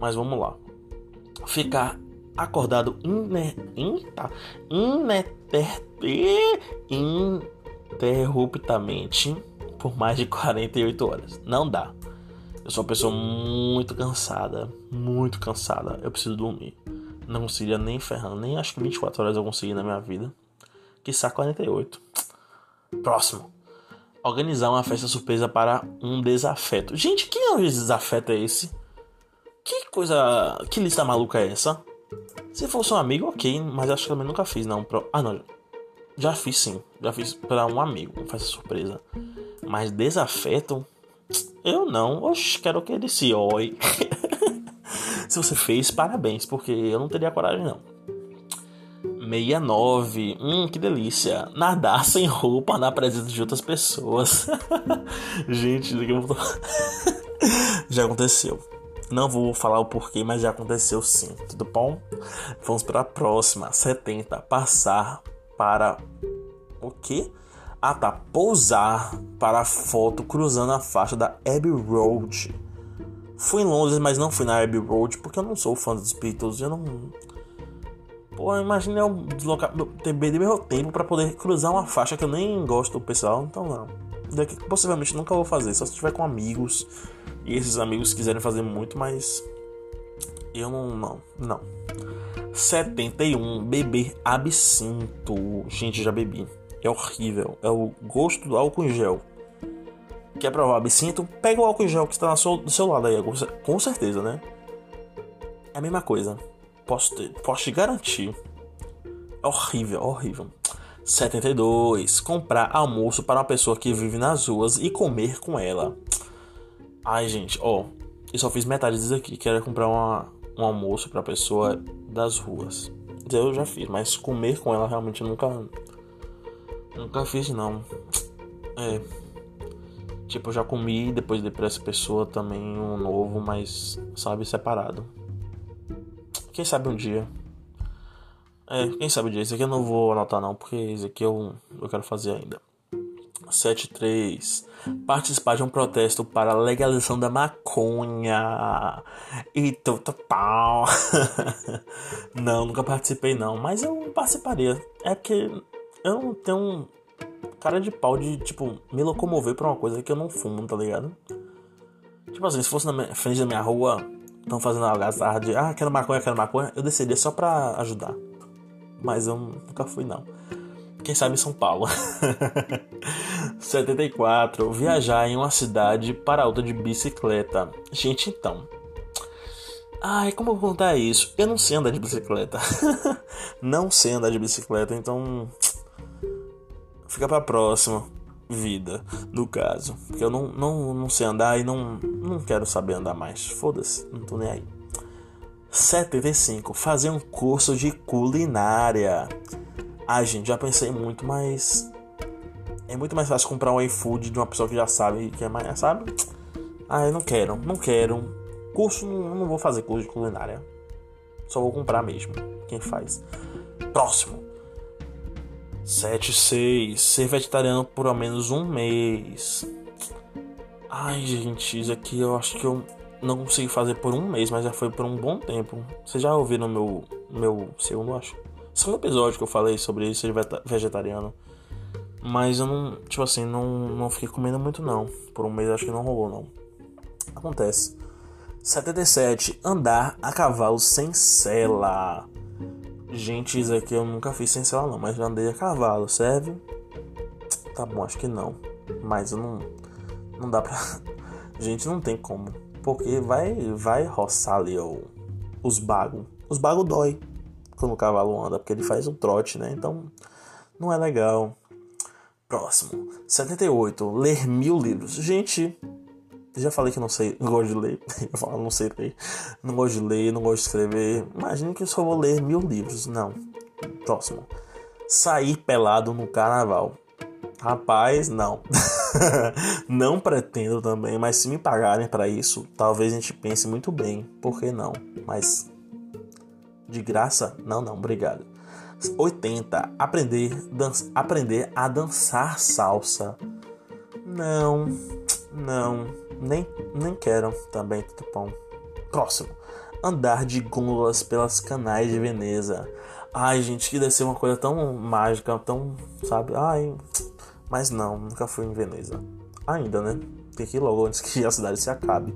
Mas vamos lá. Ficar acordado ine, tá, ininterruptamente por mais de 48 horas. Não dá. Eu sou uma pessoa muito cansada, muito cansada. Eu preciso dormir. Não conseguiria nem ferrando, nem acho que 24 horas eu consegui na minha vida. Que saco 48. Próximo. Organizar uma festa surpresa para um desafeto. Gente, que desafeto é esse? Que coisa. Que lista maluca é essa? Se fosse um amigo, ok, mas acho que também nunca fiz, não. Pro... Ah, não. Já fiz sim. Já fiz para um amigo, uma festa surpresa. Mas desafeto. Eu não. Oxe, quero que ele se oi. se você fez, parabéns, porque eu não teria coragem não. 69. Hum, que delícia. Nadar sem roupa na presença de outras pessoas. Gente, já aconteceu. Não vou falar o porquê, mas já aconteceu sim. Tudo bom? Vamos para a próxima. 70. Passar para o quê? Ah tá, pousar para a foto cruzando a faixa da Abbey Road. Fui em Londres, mas não fui na Abbey Road porque eu não sou fã dos Beatles. Eu não. Pô, imagina eu deslocar. Ter meu tempo para poder cruzar uma faixa que eu nem gosto do pessoal. Então não. Daqui possivelmente nunca vou fazer, só se estiver com amigos. E esses amigos quiserem fazer muito, mas. Eu não. Não. Não. 71. Beber absinto. Gente, já bebi. É horrível. É o gosto do álcool em gel. Quer provar absinto? Pega o álcool em gel que está do seu lado aí, com certeza, né? É a mesma coisa. Posso te, posso te garantir. É horrível, é horrível. 72. Comprar almoço para uma pessoa que vive nas ruas e comer com ela. Ai, gente, ó. Eu só fiz metade disso aqui. Quero comprar uma, um almoço para pessoa das ruas. Eu já fiz, mas comer com ela realmente nunca Nunca fiz não. É. Tipo, eu já comi depois de pra essa pessoa também um novo, mas sabe, separado. Quem sabe um dia. É, quem sabe disso aqui eu não vou anotar não, porque esse aqui eu, eu quero fazer ainda. 73. Participar de um protesto para a legalização da maconha. E total. não, nunca participei não, mas eu participaria. É porque eu não tenho cara de pau de, tipo, me locomover pra uma coisa que eu não fumo, tá ligado? Tipo assim, se fosse na frente da minha rua, estão fazendo algazarra de, ah, quero maconha, quero maconha, eu desceria só pra ajudar. Mas eu nunca fui, não. Quem sabe São Paulo. 74. Viajar em uma cidade para outra de bicicleta. Gente, então. Ai, como eu vou contar isso? Eu não sei andar de bicicleta. não sei andar de bicicleta, então. Fica pra próxima vida, no caso. Porque eu não, não, não sei andar e não, não quero saber andar mais. Foda-se, não tô nem aí. 75. Fazer um curso de culinária. Ai, gente, já pensei muito, mas é muito mais fácil comprar um iFood de uma pessoa que já sabe que é mais, sabe? Ah, eu não quero, não quero. Curso, não, não vou fazer curso de culinária. Só vou comprar mesmo. Quem faz? Próximo. 7-6. Ser vegetariano por ao menos um mês. Ai, gente, isso aqui eu acho que eu não consegui fazer por um mês, mas já foi por um bom tempo. Vocês já ouviram meu, meu segundo, acho? Segundo episódio que eu falei sobre isso, ser vegetariano. Mas eu não, tipo assim, não, não fiquei comendo muito não. Por um mês acho que não rolou não. Acontece. 77. Andar a cavalo sem sela. Gente, isso aqui eu nunca fiz sem sela não, mas já andei a cavalo, serve? Tá bom, acho que não. Mas eu não. Não dá pra. Gente, não tem como. Porque vai, vai roçar ali ó, os bagos. Os bagos dói quando o cavalo anda, porque ele faz um trote, né? Então não é legal. Próximo. 78. Ler mil livros. Gente, já falei que não sei, não gosto de ler. Eu falo, não sei ler. Não gosto de ler, não gosto de escrever. Imagine que eu só vou ler mil livros. Não. Próximo. Sair pelado no carnaval. Rapaz, não. não pretendo também, mas se me pagarem para isso, talvez a gente pense muito bem. Por que não? Mas de graça? Não, não, obrigado. 80. Aprender, aprender a dançar salsa. Não, não, nem, nem quero também, tudo bom. Próximo. Andar de gôndolas pelas canais de Veneza. Ai, gente, que deve ser uma coisa tão mágica, tão, sabe? Ai, mas não, nunca fui em Veneza. Ainda, né? Tem que ir logo antes que a cidade se acabe.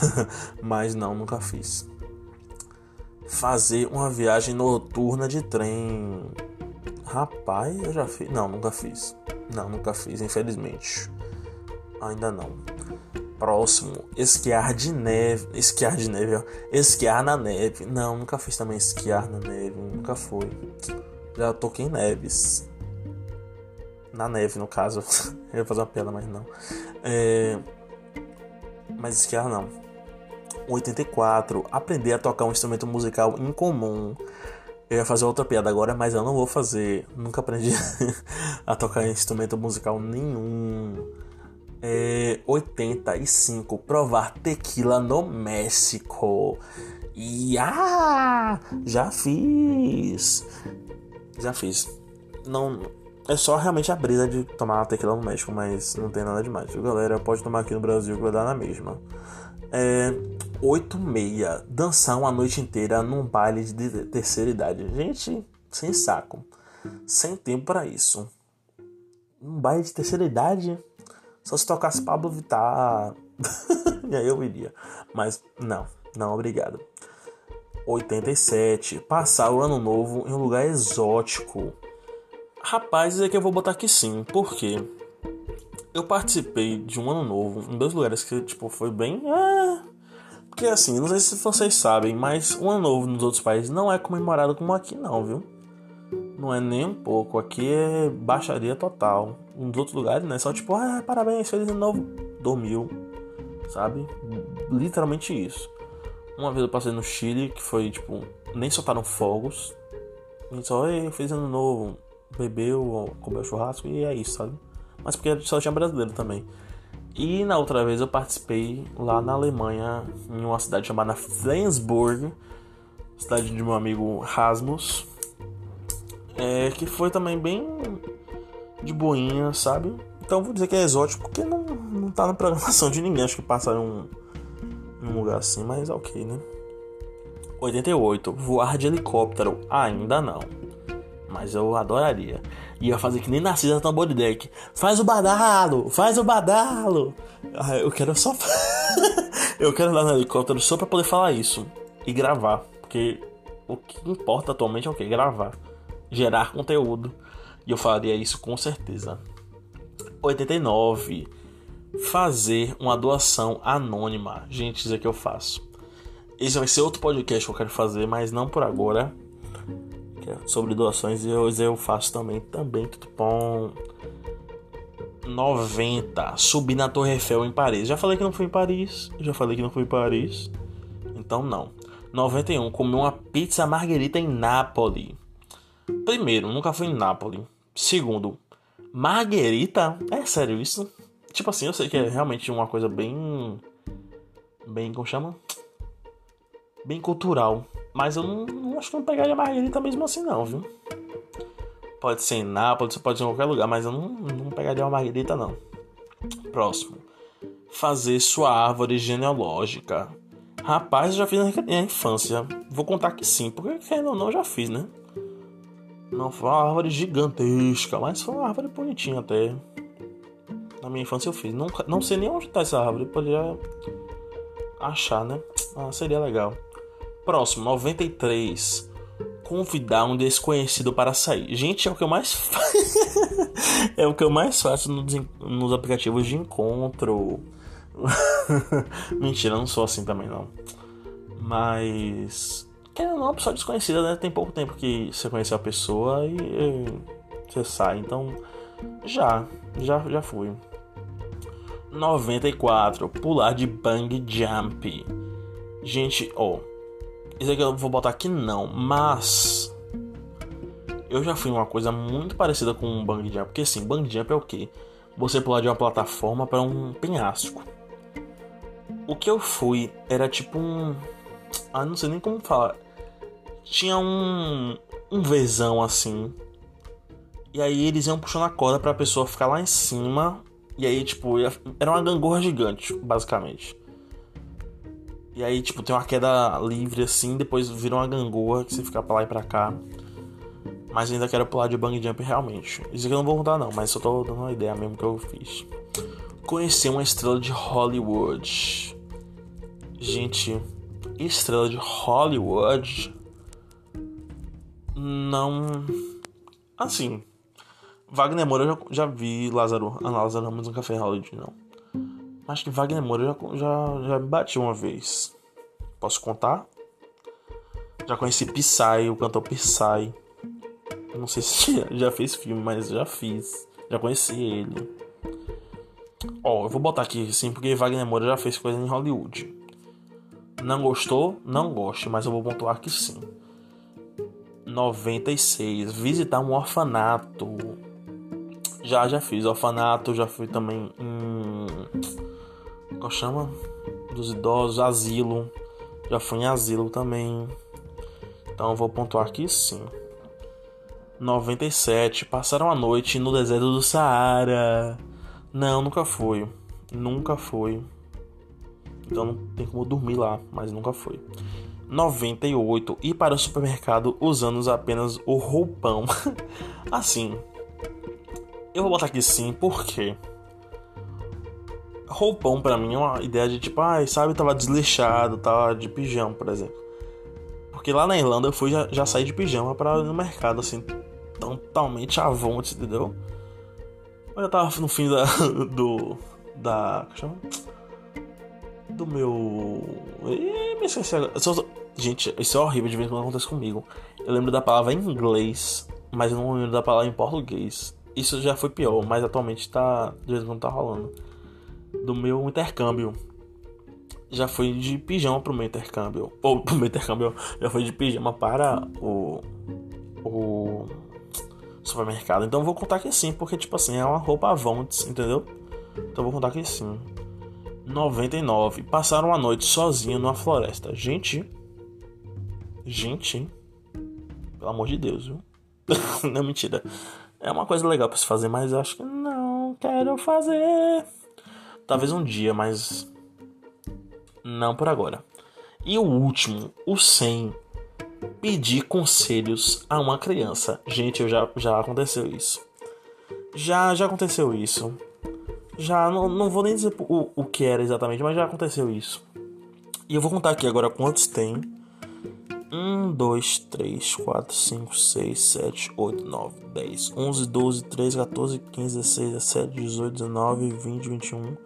mas não, nunca fiz. Fazer uma viagem noturna de trem. Rapaz, eu já fiz. Não, nunca fiz. Não, nunca fiz, infelizmente. Ainda não. Próximo, esquiar de neve. Esquiar de neve, ó. Esquiar na neve. Não, nunca fiz também esquiar na neve. Nunca foi. Já toquei neves na neve, no caso. Eu ia fazer uma piada, mas não. É... Mas esquiar não. 84. Aprender a tocar um instrumento musical incomum. Eu ia fazer outra piada agora, mas eu não vou fazer. Nunca aprendi a tocar instrumento musical nenhum. É, 85. Provar tequila no México. E ah, já fiz. Já fiz. Não, é só realmente a brisa de tomar tequila no México, mas não tem nada demais. Galera? Pode tomar aqui no Brasil que vai dar na mesma. É, 8 Dançar uma noite inteira num baile de terceira idade. Gente, sem saco. Sem tempo para isso. Um baile de terceira idade? Só se tocasse Pablo Vittar. e aí eu iria. Mas não, não, obrigado. 87. Passar o ano novo em um lugar exótico. Rapaz, é que eu vou botar aqui sim. Por quê? Eu participei de um ano novo em dois lugares que, tipo, foi bem. Ah, porque assim, não sei se vocês sabem, mas o ano novo nos outros países não é comemorado como aqui, não, viu? Não é nem um pouco. Aqui é baixaria total. Nos outros lugares, né? Só tipo, ah, parabéns, feliz ano novo. Dormiu, sabe? Literalmente isso. Uma vez eu passei no Chile, que foi tipo, nem soltaram fogos. E só, ei, feliz ano novo bebeu, comeu churrasco e é isso, sabe? Mas porque só tinha brasileiro também. E na outra vez eu participei lá na Alemanha, em uma cidade chamada Flensburg, cidade de meu amigo Rasmus. É, que foi também bem de boinha, sabe? Então vou dizer que é exótico porque não, não tá na programação de ninguém. Acho que passaram um, um lugar assim, mas ok, né? 88. Voar de helicóptero. Ainda não. Mas eu adoraria. Ia fazer que nem Narcisa tambor de deck. Faz o badalo! Faz o badalo! Ah, eu quero só. eu quero andar no helicóptero só pra poder falar isso. E gravar. Porque o que importa atualmente é o que? Gravar. Gerar conteúdo. E eu faria isso com certeza. 89. Fazer uma doação anônima. Gente, isso é que eu faço. Esse vai ser outro podcast que eu quero fazer, mas não por agora. É sobre doações eu, eu faço também. Também, tudo bom. 90. Subir na Torre Eiffel em Paris. Já falei que não fui em Paris. Já falei que não fui em Paris. Então não. 91. Comer uma pizza margarita em Nápoles. Primeiro, nunca fui em Nápoles. Segundo, margarita? É sério isso? Tipo assim, eu sei que é realmente uma coisa bem. Bem, como chama? bem cultural. Mas eu não, não acho que não pegaria Margarita mesmo assim, não, viu? Pode ser em Nápoles, pode ser em qualquer lugar, mas eu não, não pegaria uma Margarita, não. Próximo. Fazer sua árvore genealógica. Rapaz, eu já fiz na infância. Vou contar que sim, porque querendo não, eu já fiz, né? Não foi uma árvore gigantesca, mas foi uma árvore bonitinha até. Na minha infância eu fiz. Não, não sei nem onde tá essa árvore, poderia achar, né? Ah, seria legal. Próximo, 93. Convidar um desconhecido para sair. Gente, é o que eu mais É o que eu mais faço nos, nos aplicativos de encontro. Mentira, não sou assim também não. Mas. Ou não, uma pessoa desconhecida, né? Tem pouco tempo que você conheceu a pessoa e, e você sai. Então, já, já, já fui. 94. Pular de bang jump. Gente, ó. Isso aqui eu vou botar aqui não, mas. Eu já fui uma coisa muito parecida com um bang jump. Porque assim, bang jump é o quê? Você pular de uma plataforma para um penhasco. O que eu fui era tipo um. Ah, não sei nem como falar. Tinha um. Um vezão assim. E aí eles iam puxando a corda pra pessoa ficar lá em cima. E aí, tipo, era uma gangorra gigante, basicamente. E aí, tipo, tem uma queda livre assim, depois vira uma gangorra que você fica pra lá e pra cá. Mas ainda quero pular de bang jump realmente. Isso aqui eu não vou contar não, mas só tô dando uma ideia mesmo que eu fiz. Conhecer uma estrela de Hollywood. Gente, estrela de Hollywood. Não. Assim. Wagner Moura eu já, já vi Lázaro. Não, Lázaro Ramos no Café Hollywood, não. Acho que Wagner Moura já, já, já me bati uma vez. Posso contar? Já conheci Psy, o cantor Psy. Não sei se já, fez filme, mas já fiz. Já conheci ele. Ó, eu vou botar aqui sim, porque Wagner Moura já fez coisa em Hollywood. Não gostou? Não goste, mas eu vou pontuar que sim. 96. Visitar um orfanato. Já, já fiz orfanato, já fui também em como chama? Dos idosos, asilo. Já fui em asilo também. Então vou pontuar aqui sim. 97. Passaram a noite no deserto do Saara. Não, nunca fui. Nunca fui. Então não tem como dormir lá, mas nunca fui. 98. Ir para o supermercado usando apenas o roupão. assim. Eu vou botar aqui sim, porque roupão para mim é uma ideia de tipo, ai, ah, sabe, tava desleixado, tava de pijama, por exemplo. Porque lá na Irlanda eu fui já, já saí de pijama para ir no mercado, assim, totalmente avonte, entendeu? Mas eu tava no fim da. do. da. Do meu. Agora. Gente, isso é horrível de vez quando acontece comigo. Eu lembro da palavra em inglês, mas eu não lembro da palavra em português. Isso já foi pior, mas atualmente tá. De vez quando tá rolando do meu intercâmbio. Já fui de pijama pro meu intercâmbio. Ou pro meu intercâmbio, já fui de pijama para o, o supermercado. Então eu vou contar que sim, porque tipo assim, é uma roupa Avontes, entendeu? Então eu vou contar que sim. 99. Passaram a noite sozinho numa floresta. Gente. Gente. Pelo amor de Deus, viu? não, mentira. É uma coisa legal pra se fazer, mas acho que não quero fazer. Talvez um dia, mas. Não por agora. E o último, o 100. Pedir conselhos a uma criança. Gente, eu já, já aconteceu isso. Já, já aconteceu isso. Já, não, não vou nem dizer o, o que era exatamente, mas já aconteceu isso. E eu vou contar aqui agora quantos tem. 1, 2, 3, 4, 5, 6, 7, 8, 9, 10, 11, 12, 13, 14, 15, 16, 17, 18, 19, 20, 21,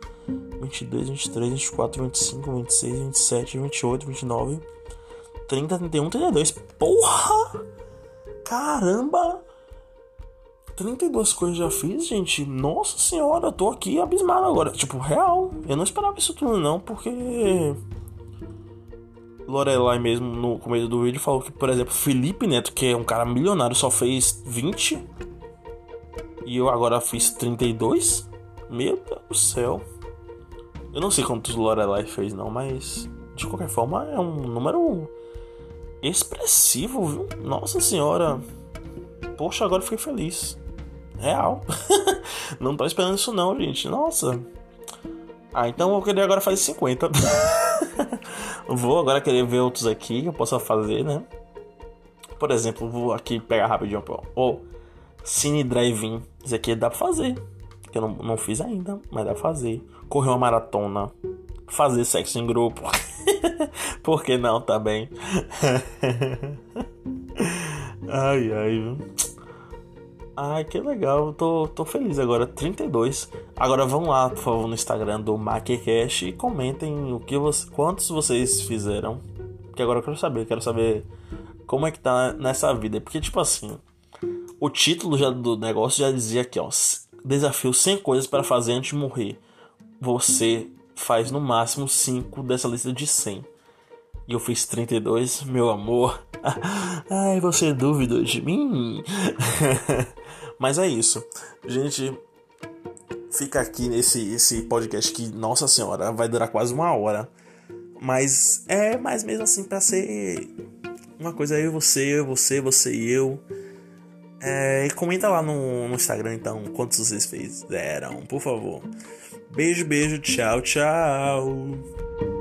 22, 23, 24, 25, 26, 27, 28, 29, 30, 31, 32. Porra! Caramba! 32 coisas já fiz, gente. Nossa senhora, eu tô aqui abismado agora. Tipo, real. Eu não esperava isso tudo, não, porque. Lorelai mesmo no começo do vídeo falou que, por exemplo, Felipe Neto, que é um cara milionário, só fez 20. E eu agora fiz 32. Meu Deus do céu. Eu não sei quantos Lorelai fez, não, mas de qualquer forma é um número expressivo, viu? Nossa senhora. Poxa, agora fiquei feliz. Real. não tô esperando isso não, gente. Nossa. Ah, então eu vou querer agora fazer 50. vou agora querer ver outros aqui que eu possa fazer, né? Por exemplo, vou aqui pegar rapidinho. Ó, Cine Drive-In. Isso aqui dá pra fazer. Que eu não, não fiz ainda, mas dá pra fazer. Correr uma maratona. Fazer sexo em grupo. Por que não também? ai, ai. Ai, que legal. Tô, tô feliz agora. 32. Agora vão lá, por favor, no Instagram do MaqueCast e comentem o que você, quantos vocês fizeram. Porque agora eu quero saber. Quero saber como é que tá nessa vida. Porque, tipo assim, o título já do negócio já dizia aqui, ó. Desafio 100 coisas para fazer antes de morrer. Você faz no máximo 5 dessa lista de 100. E eu fiz 32, meu amor. Ai, você dúvida de mim? Mas é isso. Gente, fica aqui nesse esse podcast que, nossa senhora, vai durar quase uma hora. Mas é mais mesmo assim para ser uma coisa eu, você, eu, você, você e eu. É, comenta lá no, no Instagram então quantos vocês fizeram, por favor. Beijo, beijo, tchau, tchau.